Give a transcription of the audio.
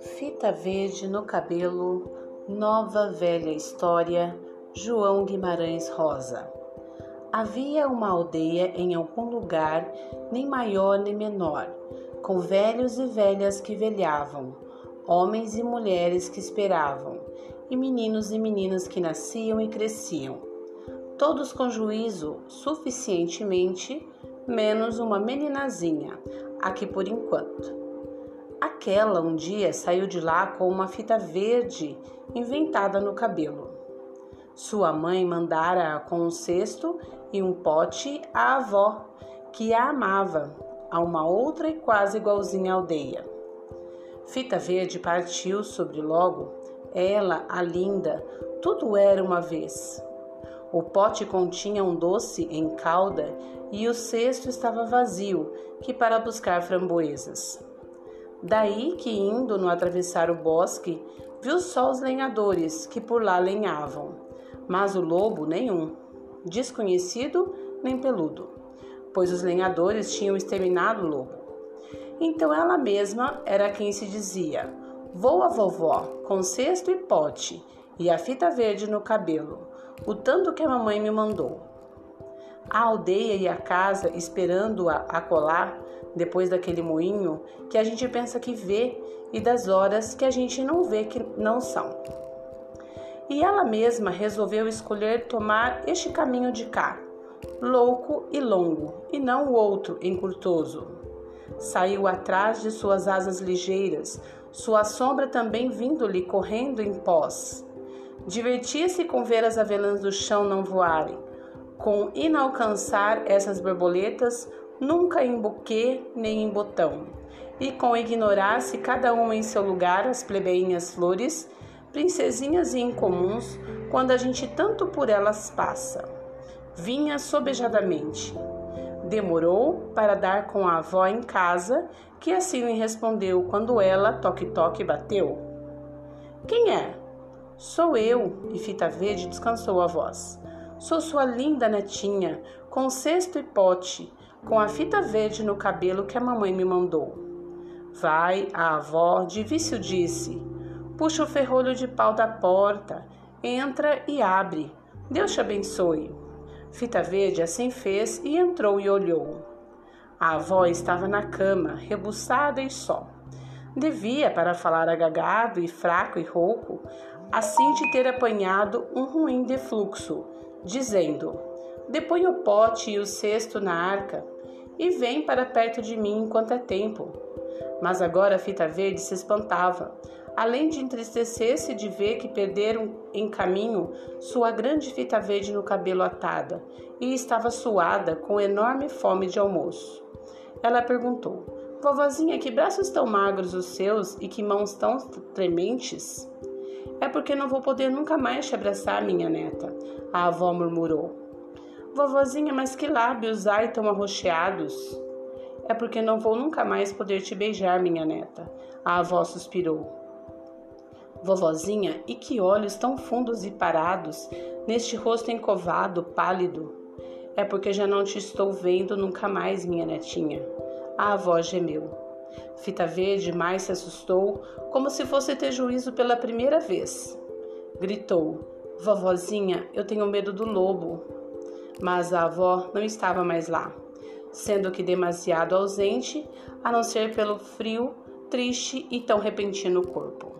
Fita verde no cabelo, nova velha história, João Guimarães Rosa. Havia uma aldeia em algum lugar, nem maior nem menor, com velhos e velhas que velhavam, homens e mulheres que esperavam, e meninos e meninas que nasciam e cresciam, todos com juízo suficientemente, menos uma meninazinha, aqui por enquanto. Aquela um dia saiu de lá com uma fita verde inventada no cabelo. Sua mãe mandara com um cesto e um pote à avó, que a amava, a uma outra e quase igualzinha aldeia. Fita Verde partiu sobre logo, ela, a linda, tudo era uma vez. O pote continha um doce em calda e o cesto estava vazio, que para buscar framboesas. Daí que, indo no atravessar o bosque, viu só os lenhadores que por lá lenhavam, mas o lobo nenhum, desconhecido nem peludo, pois os lenhadores tinham exterminado o lobo. Então ela mesma era quem se dizia: Vou a vovó, com cesto e pote, e a fita verde no cabelo, o tanto que a mamãe me mandou. A aldeia e a casa esperando-a acolá, depois daquele moinho que a gente pensa que vê e das horas que a gente não vê que não são. E ela mesma resolveu escolher tomar este caminho de cá, louco e longo, e não o outro encurtoso. Saiu atrás de suas asas ligeiras, sua sombra também vindo-lhe correndo em pós. Divertia-se com ver as avelãs do chão não voarem, com inalcançar essas borboletas nunca em buquê nem em botão, e com ignorar-se cada uma em seu lugar as plebeinhas flores, princesinhas e incomuns, quando a gente tanto por elas passa. Vinha sobejadamente. Demorou para dar com a avó em casa, que assim lhe respondeu quando ela toque-toque bateu. Quem é? Sou eu, e Fita Verde descansou a voz. Sou sua linda netinha, com cesto e pote, com a fita verde no cabelo que a mamãe me mandou. Vai, a avó de vício disse. Puxa o ferrolho de pau da porta, entra e abre. Deus te abençoe. Fita Verde assim fez e entrou e olhou. A avó estava na cama, rebuçada e só. Devia, para falar agagado e fraco e rouco, assim de ter apanhado um ruim defluxo, dizendo: Depõe o pote e o cesto na arca e vem para perto de mim enquanto é tempo. Mas agora a fita verde se espantava, além de entristecer-se de ver que perderam em caminho sua grande fita verde no cabelo atada e estava suada com enorme fome de almoço. Ela perguntou: Vovozinha, que braços tão magros os seus e que mãos tão trementes? É porque não vou poder nunca mais te abraçar, minha neta, a avó murmurou. Vovozinha, mas que lábios ai tão arroxeados! É porque não vou nunca mais poder te beijar, minha neta. A avó suspirou. Vovozinha, e que olhos tão fundos e parados neste rosto encovado, pálido. É porque já não te estou vendo nunca mais, minha netinha. A avó gemeu. Fita Verde mais se assustou, como se fosse ter juízo pela primeira vez. Gritou: Vovozinha, eu tenho medo do lobo mas a avó não estava mais lá, sendo que demasiado ausente, a não ser pelo frio, triste e tão repentino corpo.